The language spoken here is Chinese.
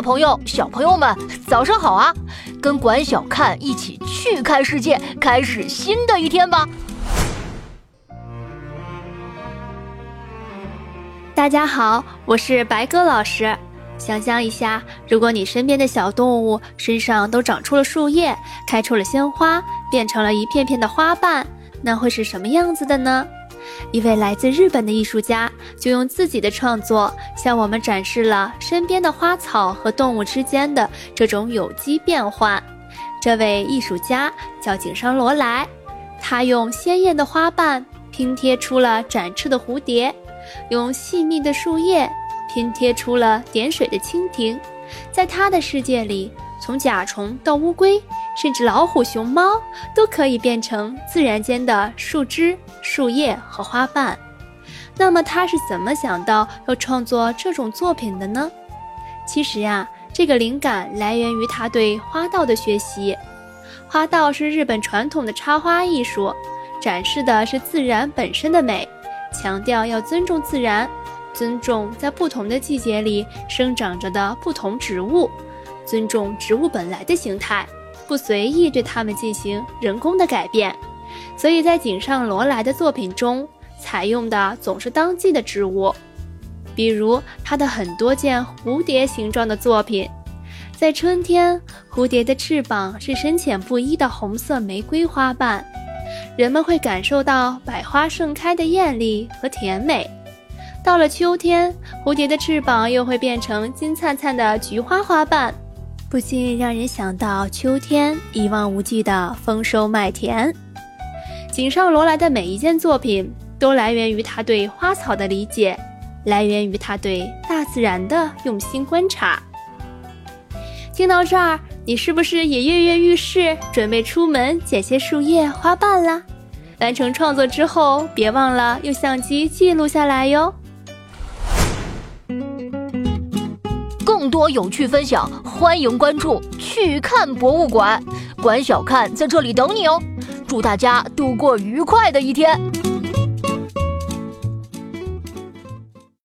朋友、小朋友们，早上好啊！跟管小看一起去看世界，开始新的一天吧！大家好，我是白鸽老师。想象一下，如果你身边的小动物身上都长出了树叶，开出了鲜花，变成了一片片的花瓣，那会是什么样子的呢？一位来自日本的艺术家就用自己的创作向我们展示了身边的花草和动物之间的这种有机变换。这位艺术家叫井上罗莱，他用鲜艳的花瓣拼贴出了展翅的蝴蝶，用细密的树叶拼贴出了点水的蜻蜓。在他的世界里，从甲虫到乌龟。甚至老虎、熊猫都可以变成自然间的树枝、树叶和花瓣。那么他是怎么想到要创作这种作品的呢？其实呀，这个灵感来源于他对花道的学习。花道是日本传统的插花艺术，展示的是自然本身的美，强调要尊重自然，尊重在不同的季节里生长着的不同植物，尊重植物本来的形态。不随意对它们进行人工的改变，所以在井上罗来的作品中，采用的总是当季的植物。比如他的很多件蝴蝶形状的作品，在春天，蝴蝶的翅膀是深浅不一的红色玫瑰花瓣，人们会感受到百花盛开的艳丽和甜美。到了秋天，蝴蝶的翅膀又会变成金灿灿的菊花花瓣。不禁让人想到秋天一望无际的丰收麦田。井上罗来的每一件作品都来源于他对花草的理解，来源于他对大自然的用心观察。听到这儿，你是不是也跃跃欲试，准备出门捡些树叶、花瓣啦？完成创作之后，别忘了用相机记录下来哟。更多有趣分享，欢迎关注“去看博物馆”，管小看在这里等你哦。祝大家度过愉快的一天！